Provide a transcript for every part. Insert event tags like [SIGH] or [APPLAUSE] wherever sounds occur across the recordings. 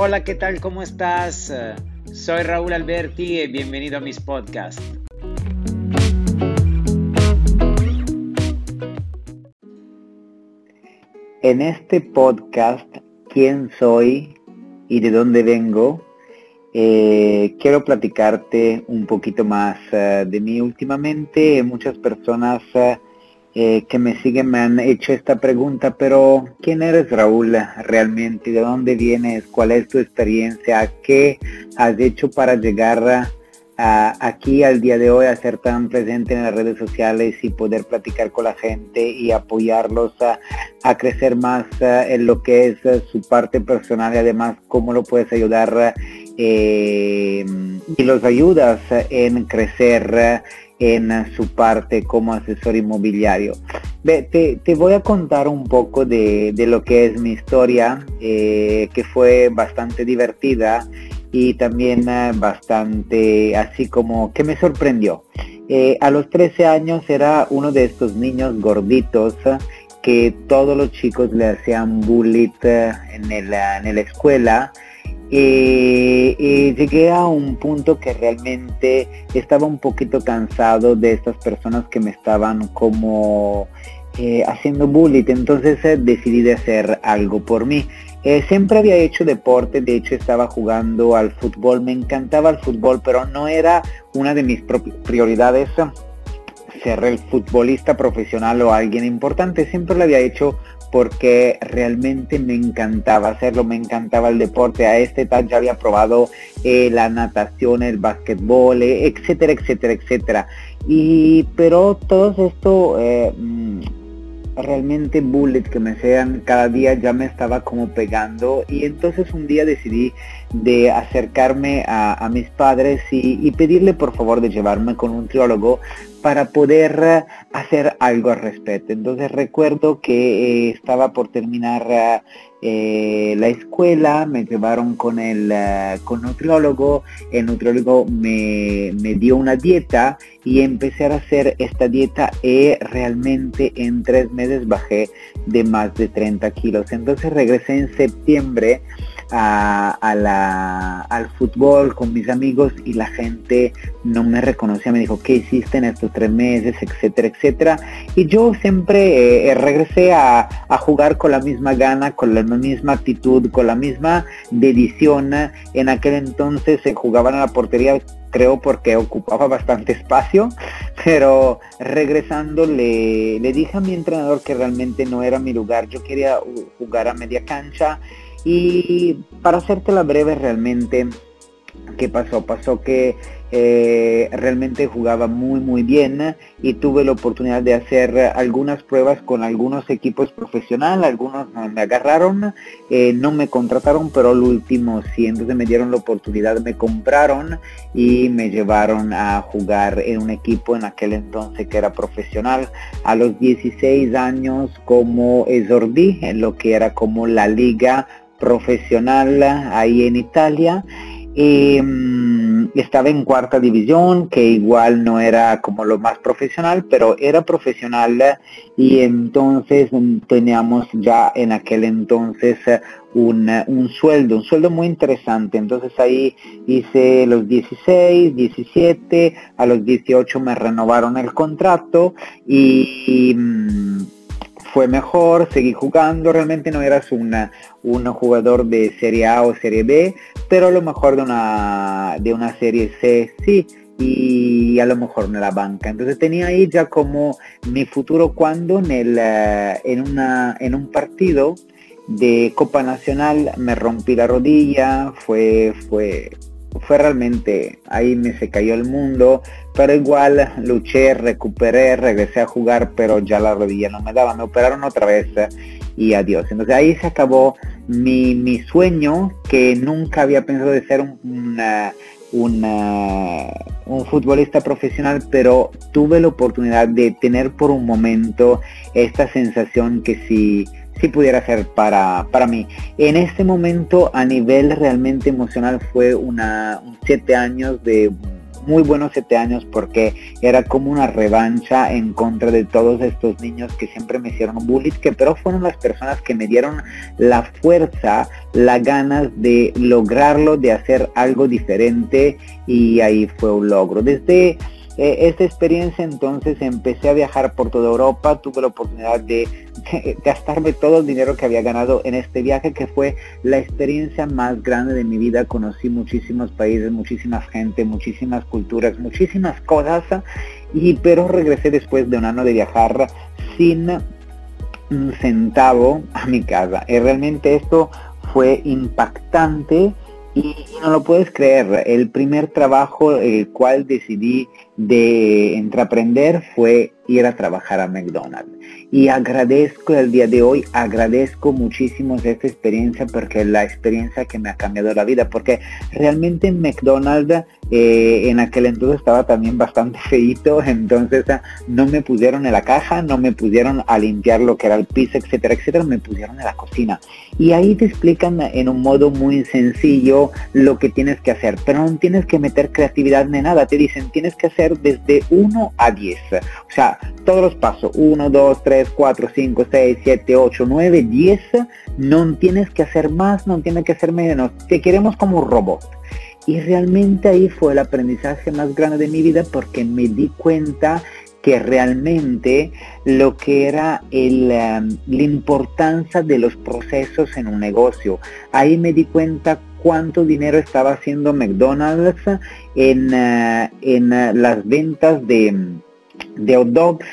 Hola, ¿qué tal? ¿Cómo estás? Soy Raúl Alberti y bienvenido a mis podcasts. En este podcast, ¿quién soy y de dónde vengo? Eh, quiero platicarte un poquito más eh, de mí. Últimamente muchas personas eh, que me siguen me han hecho esta pregunta, pero ¿quién eres Raúl realmente? ¿De dónde vienes? ¿Cuál es tu experiencia? ¿Qué has hecho para llegar aquí al día de hoy a ser tan presente en las redes sociales y poder platicar con la gente y apoyarlos a, crecer más en lo que es su parte personal y además cómo lo puedes ayudar eh, y los ayudas en crecer en su parte como asesor inmobiliario. Te, te voy a contar un poco de, lo que es mi historia, eh, que fue bastante divertida y también eh, bastante así como que me sorprendió. Eh, a los 13 años era uno de estos niños gorditos que todos los chicos le hacían bullying en, en la escuela y, llegué a un punto que realmente estaba un poquito cansado de estas personas que me estaban como eh, haciendo bullying, entonces eh, decidí de hacer algo por mí. Eh, siempre había hecho deporte, de hecho estaba jugando al fútbol, me encantaba el fútbol, pero no era una de mis prioridades ser el futbolista profesional o alguien importante, siempre lo había hecho porque realmente me encantaba hacerlo, me encantaba el deporte. A esta edad ya había probado eh, la natación, el básquetbol, eh, etcétera, etcétera, etcétera. Y pero todo esto eh, mm, realmente bullet que me sean cada día ya me estaba como pegando y entonces un día decidí de acercarme a, mis padres y, pedirle por favor de llevarme con un triólogo para poder eh, hacer algo al respecto. Entonces recuerdo que eh, estaba por terminar eh, la escuela, me llevaron con el con nutriólogo, el nutriólogo me, me, dio una dieta y empecé a hacer esta dieta y realmente en tres meses bajé de más de 30 kilos. Entonces regresé en septiembre a, la, al fútbol con mis amigos y la gente no me reconocía, me dijo, ¿qué hiciste en estos tres meses? etcétera, etcétera. Y yo siempre eh, regresé a, jugar con la misma gana, con la misma actitud, con la misma dedición. En aquel entonces se jugaban a la portería creo porque ocupaba bastante espacio, [LAUGHS] pero regresando le, dije a mi entrenador que realmente no era mi lugar, yo quería jugar a media cancha y para hacerte breve realmente, ¿qué pasó? Pasó que eh, realmente jugaba muy muy bien y tuve la oportunidad de hacer algunas pruebas con algunos equipos profesionales, algunos me agarraron, eh, no me contrataron, pero el último sí, entonces me dieron la oportunidad, me compraron y me llevaron a jugar en un equipo en aquel entonces que era profesional a los 16 años como exordí en lo que era como la liga profesional ahí en Italia. Em, estaba en cuarta división, que igual no era como lo más profesional, pero era profesional y entonces teníamos ya en aquel entonces un, un, sueldo, un sueldo muy interesante. Entonces ahí hice los 16, 17, a los 18 me renovaron el contrato y mm, fue mejor, seguí jugando, realmente no eras una, un jugador de Serie A o Serie B, pero a lo mejor de una, de una Serie C sí, y a lo mejor en la banca. Entonces tenía ahí ya como mi futuro cuando en, el, eh, en, una, en un partido de Copa Nacional me rompí la rodilla, fue, fue, fue realmente, ahí me se cayó el mundo, pero igual luché, recuperé, regresé a jugar, pero ya la rodilla no me daba, me operaron otra vez y adiós. Entonces ahí se acabó mi, mi sueño que nunca había pensado de ser un, un futbolista profesional, pero tuve la oportunidad de tener por un momento esta sensación que si si pudiera ser para, para mí. En este momento a nivel realmente emocional fue una, siete años de muy buenos siete años porque era como una revancha en contra de todos estos niños que siempre me hicieron bullying, que pero fueron las personas que me dieron la fuerza, la ganas de lograrlo, de hacer algo diferente y ahí fue un logro. Desde eh, esta experiencia entonces empecé a viajar por toda Europa, tuve la oportunidad de, gastarme todo el dinero que había ganado en este viaje que fue la experiencia más grande de mi vida, conocí muchísimos países, muchísima gente, muchísimas culturas, muchísimas cosas, y pero regresé después de un año de viajar sin un centavo a mi casa. Y realmente esto fue impactante y no lo puedes creer, el primer trabajo el cual decidí de entreprender fue ir a trabajar a McDonald's. Y agradezco el día de hoy, agradezco muchísimo esta experiencia porque es la experiencia que me ha cambiado la vida, porque realmente en McDonald's eh, en aquel entonces estaba también bastante [LAUGHS] feito, entonces ah, no me pusieron en la caja, no me pusieron a limpiar lo que era el piso, etcétera, etcétera, me pusieron en la cocina. Y ahí te explican en un modo muy sencillo lo que tienes que hacer, pero no tienes que meter creatividad ni nada, te dicen tienes que hacer desde 1 a 10, o sea, todos los pasos, 1, 2, 3, 4, 5, 6, 7, 8, 9, 10, no tienes que hacer más, no tienes que hacer menos, te queremos como un robot. Y realmente ahí fue el aprendizaje más grande de mi vida porque me di cuenta que realmente lo que era el, um, la importancia de los procesos en un negocio. Ahí me di cuenta cuánto dinero estaba haciendo McDonald's en, uh, en uh, las ventas de, de dogs,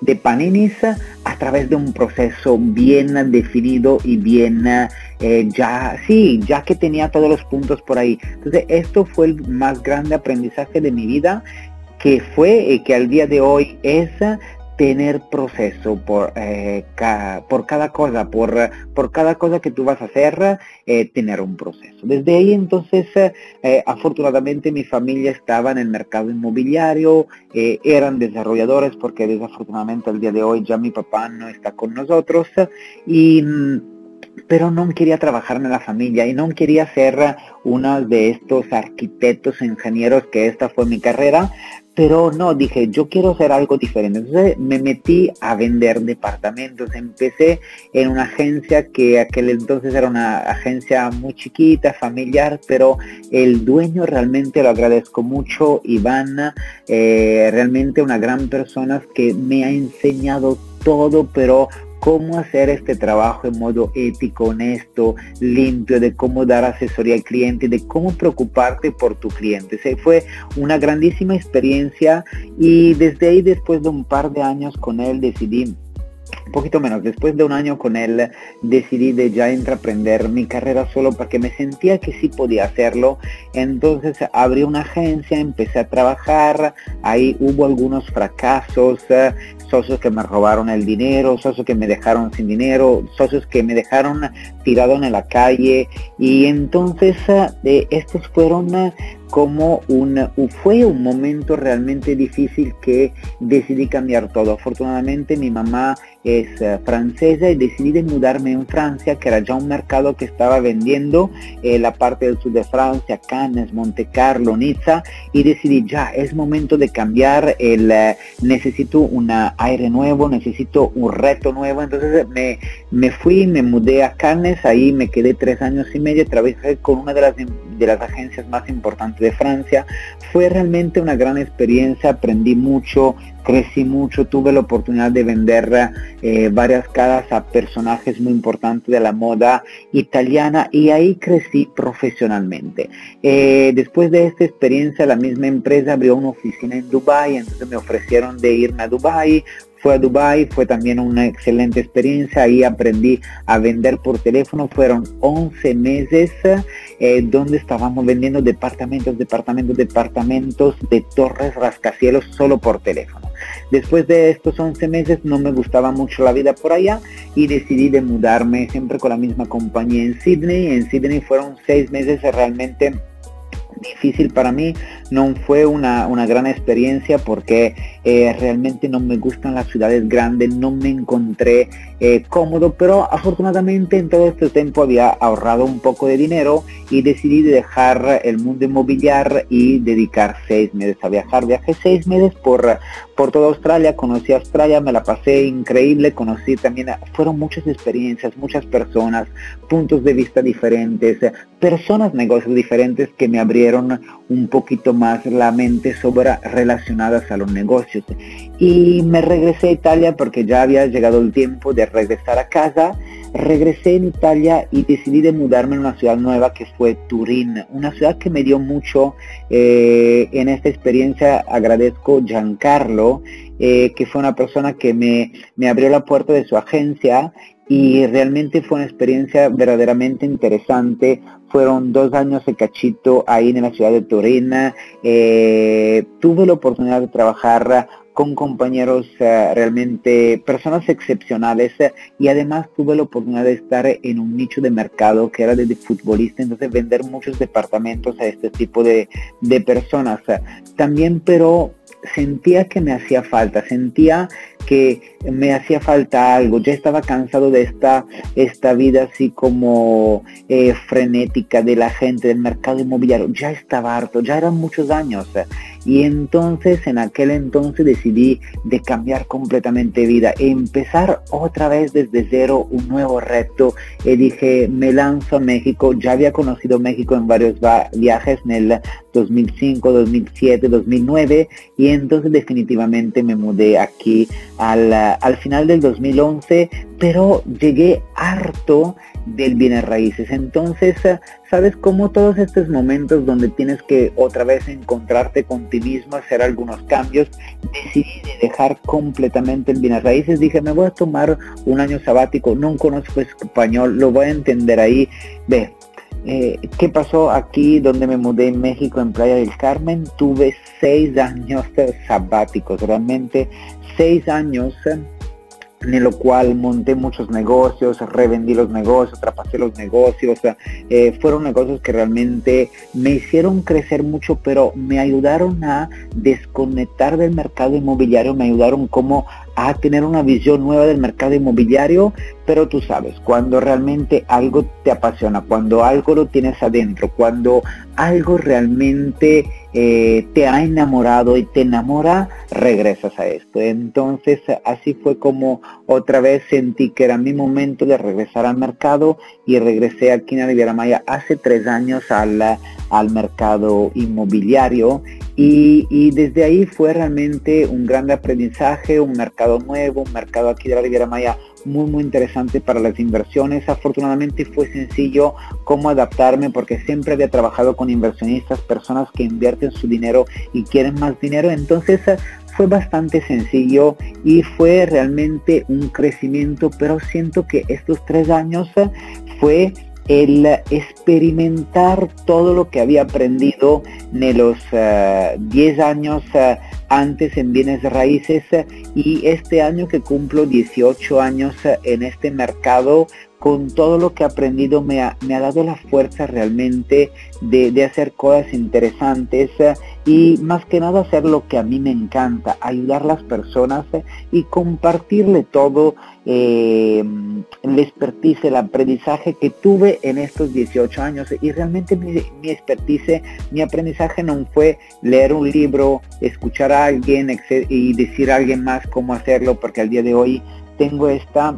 de paninis, a través de un proceso bien definido y bien eh, ya, sí, ya que tenía todos los puntos por ahí. Entonces, esto fue el más grande aprendizaje de mi vida, que fue eh, que al día de hoy es tener proceso por, eh, por cada cosa, por, por cada cosa que tú vas a hacer, eh, tener un proceso. Desde ahí entonces, eh, afortunadamente mi familia estaba en el mercado inmobiliario, eran desarrolladores porque desafortunadamente al día de hoy ya mi papá no está con nosotros y mm, pero no quería trabajar en la familia y no quería ser uno de estos arquitectos, ingenieros, que esta fue mi carrera, pero no, dije, yo quiero hacer algo diferente. Entonces me metí a vender departamentos. Empecé en una agencia que aquel entonces era una agencia muy chiquita, familiar, pero el dueño realmente lo agradezco mucho, Ivana, eh, realmente una gran persona que me ha enseñado todo, pero cómo hacer este trabajo en modo ético, honesto, limpio, de cómo dar asesoría al cliente, de cómo preocuparte por tu cliente. Se fue una grandísima experiencia y desde ahí, después de un par de años con él, decidí poquito menos, después de un año con él decidí de ya entreprender mi carrera solo porque me sentía que sí podía hacerlo. Entonces abrí una agencia, empecé a trabajar, ahí hubo algunos fracasos, socios que me robaron el dinero, socios que me dejaron sin dinero, socios que me dejaron tirado en la calle. Y entonces eh, estos fueron eh, como un, fue un momento realmente difícil que decidí cambiar todo. Afortunadamente mi mamá es eh, francesa y decidí de mudarme en Francia, que era ya un mercado que estaba vendiendo eh, la parte del sur de Francia, Cannes, Monte Carlo, Niza, y decidí ya, es momento de cambiar, el, eh, necesito un aire nuevo, necesito un reto nuevo, entonces me, me fui, me mudé a Cannes, ahí me quedé tres años y medio, trabajé con una de las, de las agencias más importantes de Francia, fue realmente una gran experiencia, aprendí mucho, crecí mucho, tuve la oportunidad de vender eh, varias caras a personajes muy importantes de la moda italiana y ahí crecí profesionalmente. Eh, después de esta experiencia, la misma empresa abrió una oficina en Dubai, entonces me ofrecieron de irme a Dubai, fue a Dubai, fue también una excelente experiencia, ahí aprendí a vender por teléfono, fueron 11 meses eh, donde estábamos vendiendo departamentos, departamentos, departamentos de torres rascacielos solo por teléfono. Después de estos 11 meses no me gustaba mucho la vida por allá y decidí de mudarme siempre con la misma compañía en Sydney. En Sydney fueron seis meses realmente difícil para mí, no fue una, gran experiencia porque eh, realmente no me gustan las ciudades grandes, no me encontré eh, cómodo, pero afortunadamente en todo este tiempo había ahorrado un poco de dinero y decidí dejar el mundo inmobiliario y dedicar seis meses a viajar. Viajé seis meses por, por toda Australia, conocí Australia, me la pasé increíble, conocí también, fueron muchas experiencias, muchas personas, puntos de vista diferentes, personas, negocios diferentes que me abrieron un poquito más la mente sobre relacionadas a los negocios. Y me regresé a Italia porque ya había llegado el tiempo de regresar a casa. Regresé en Italia y decidí de mudarme a una ciudad nueva que fue Turín, una ciudad que me dio mucho eh, en esta experiencia. Agradezco Giancarlo, eh, que fue una persona que me, me abrió la puerta de su agencia y realmente fue una experiencia verdaderamente interesante. Fueron dos años de cachito ahí en la ciudad de Turín. Eh, tuve la oportunidad de trabajar con compañeros eh, realmente, personas excepcionales y además tuve la oportunidad de estar en un nicho de mercado que era de, futbolista, entonces vender muchos departamentos a este tipo de, de personas. También pero sentía que me hacía falta, sentía que me hacía falta algo, ya estaba cansado de esta, esta vida así como eh, frenética de la gente del mercado inmobiliario, ya estaba harto, ya eran muchos años. Y entonces en aquel entonces decidí de cambiar completamente vida, empezar otra vez desde cero un nuevo reto. Y dije, me lanzo a México, ya había conocido México en varios viajes en el 2005, 2007, 2009 y entonces definitivamente me mudé aquí al, al final del 2011, pero llegué harto del bienes raíces. Entonces, sabes cómo todos estos momentos donde tienes que otra vez encontrarte con ti mismo, hacer algunos cambios, decidí dejar completamente el bienes raíces. Dije, me voy a tomar un año sabático, no conozco español, lo voy a entender ahí. Ve, eh, ¿Qué pasó aquí donde me mudé en México, en Playa del Carmen? Tuve seis años sabáticos, realmente seis años en lo cual monté muchos negocios, revendí los negocios, traspasé los negocios, eh, fueron negocios que realmente me hicieron crecer mucho, pero me ayudaron a desconectar del mercado inmobiliario, me ayudaron como a tener una visión nueva del mercado inmobiliario, pero tú sabes, cuando realmente algo te apasiona, cuando algo lo tienes adentro, cuando algo realmente eh, te ha enamorado y te enamora, regresas a esto. Entonces así fue como otra vez sentí que era mi momento de regresar al mercado y regresé aquí en Riviera Maya hace tres años al, al mercado inmobiliario y, desde ahí fue realmente un gran aprendizaje, un mercado nuevo, un mercado aquí de la Riviera Maya muy muy interesante para las inversiones. Afortunadamente fue sencillo cómo adaptarme porque siempre había trabajado con inversionistas, personas que invierten su dinero y quieren más dinero. Entonces fue bastante sencillo y fue realmente un crecimiento, pero siento que estos tres años fue el experimentar todo lo que había aprendido en los 10 eh, años eh, antes en bienes raíces y este año que cumplo 18 años eh, en este mercado con todo lo que he aprendido me ha, dado la fuerza realmente de, hacer cosas interesantes eh, y más que nada hacer lo que a mí me encanta, ayudar a las personas eh, y compartirle todo eh, el expertise, el aprendizaje que tuve en estos 18 años. Y realmente mi, mi expertise, mi aprendizaje no fue leer un libro, escuchar a alguien y decir a alguien más cómo hacerlo porque al día de hoy tengo esta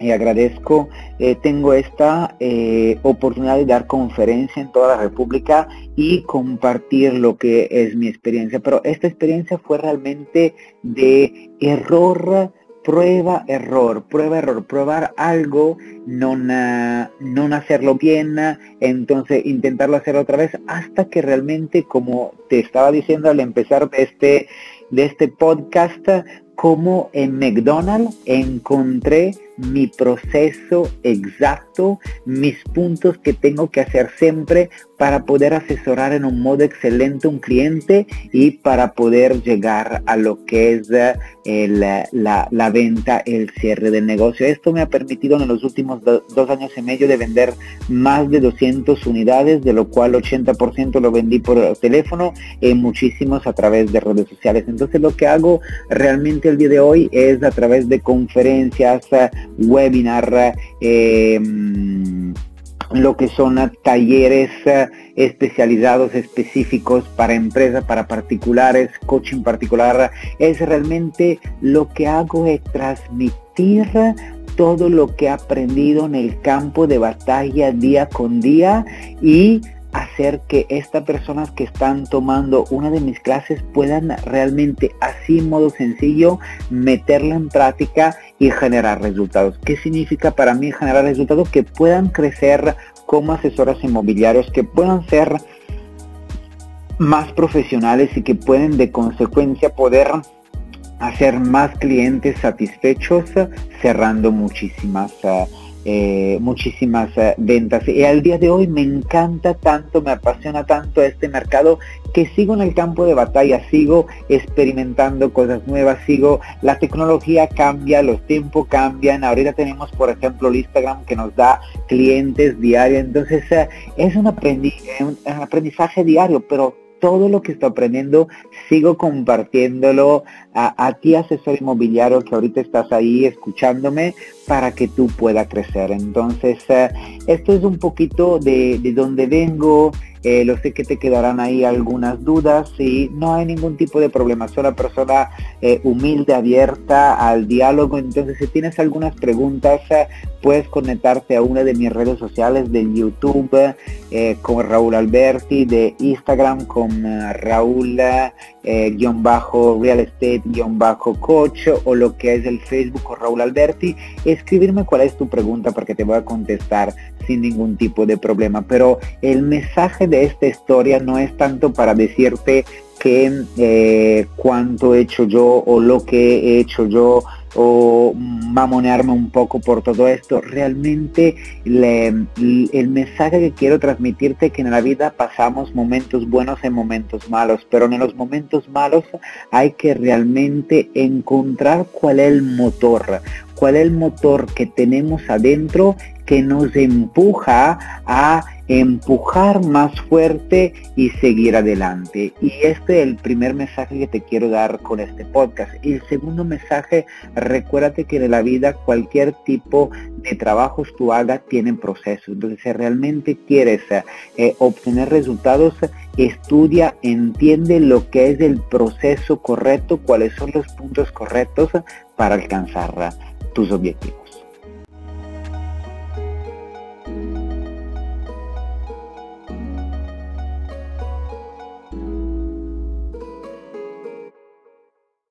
y agradezco, eh, tengo esta eh, oportunidad de dar conferencia en toda la República y compartir lo que es mi experiencia. Pero esta experiencia fue realmente de error, prueba, error, prueba, error, probar algo, no, hacerlo bien, entonces intentarlo hacer otra vez hasta que realmente, como te estaba diciendo al empezar de este, de este podcast, como en McDonald's encontré mi proceso exacto, mis puntos que tengo que hacer siempre para poder asesorar en un modo excelente un cliente y para poder llegar a lo que es eh, la, venta, el cierre del negocio. Esto me ha permitido en los últimos dos años y medio de vender más de 200 unidades, de lo cual 80% lo vendí por teléfono y muchísimos a través de redes sociales. Entonces lo que hago realmente el día de hoy es a través de conferencias, webinar, em, lo que son talleres especializados específicos para empresas, para particulares, coaching particular, es realmente lo que hago es transmitir todo lo que he aprendido en el campo de batalla día con día y hacer que estas personas que están tomando una de mis clases puedan realmente así modo sencillo meterla en práctica y generar resultados. ¿Qué significa para mí generar resultados? Que puedan crecer como asesores inmobiliarios, que puedan ser más profesionales y que pueden de consecuencia poder hacer más clientes satisfechos cerrando muchísimas uh, eh, muchísimas eh, ventas. Y al día de hoy me encanta tanto, me apasiona tanto este mercado que sigo en el campo de batalla, sigo experimentando cosas nuevas, sigo, la tecnología cambia, los tiempos cambian, ahorita tenemos por ejemplo el Instagram que nos da clientes diarios, entonces eh, es un, un aprendizaje diario, pero todo lo que estoy aprendiendo, sigo compartiéndolo a, ti, asesor inmobiliario, que ahorita estás ahí escuchándome, para que tú puedas crecer. Entonces, eh, esto es un poquito de, de donde vengo, eh, lo sé que te quedarán ahí algunas dudas y no hay ningún tipo de problema. Soy una persona eh, humilde, abierta al diálogo. Entonces, si tienes algunas preguntas, eh, puedes conectarte a una de mis redes sociales de YouTube con Raúl Alberti, de Instagram con Raúl real estate coach o lo que es el Facebook con Raúl Alberti. Escribirme cuál es tu pregunta porque te voy a contestar sin ningún tipo de problema. Pero el mensaje de esta historia no es tanto para decirte que eh, cuánto he hecho yo o lo que he hecho yo o mamonearme un poco por todo esto. Realmente el mensaje que quiero transmitirte que en la vida pasamos momentos buenos y momentos malos, pero en los momentos malos hay que realmente encontrar cuál es el motor, cuál es el motor que tenemos adentro que nos empuja a empujar más fuerte y seguir adelante. Y este es el primer mensaje que te quiero dar con este podcast. Y el segundo mensaje, recuérdate que en la vida cualquier tipo de trabajos tú hagas tienen procesos. Entonces, si realmente quieres eh, obtener resultados, estudia, entiende lo que es el proceso correcto, cuáles son los puntos correctos para alcanzar tus objetivos.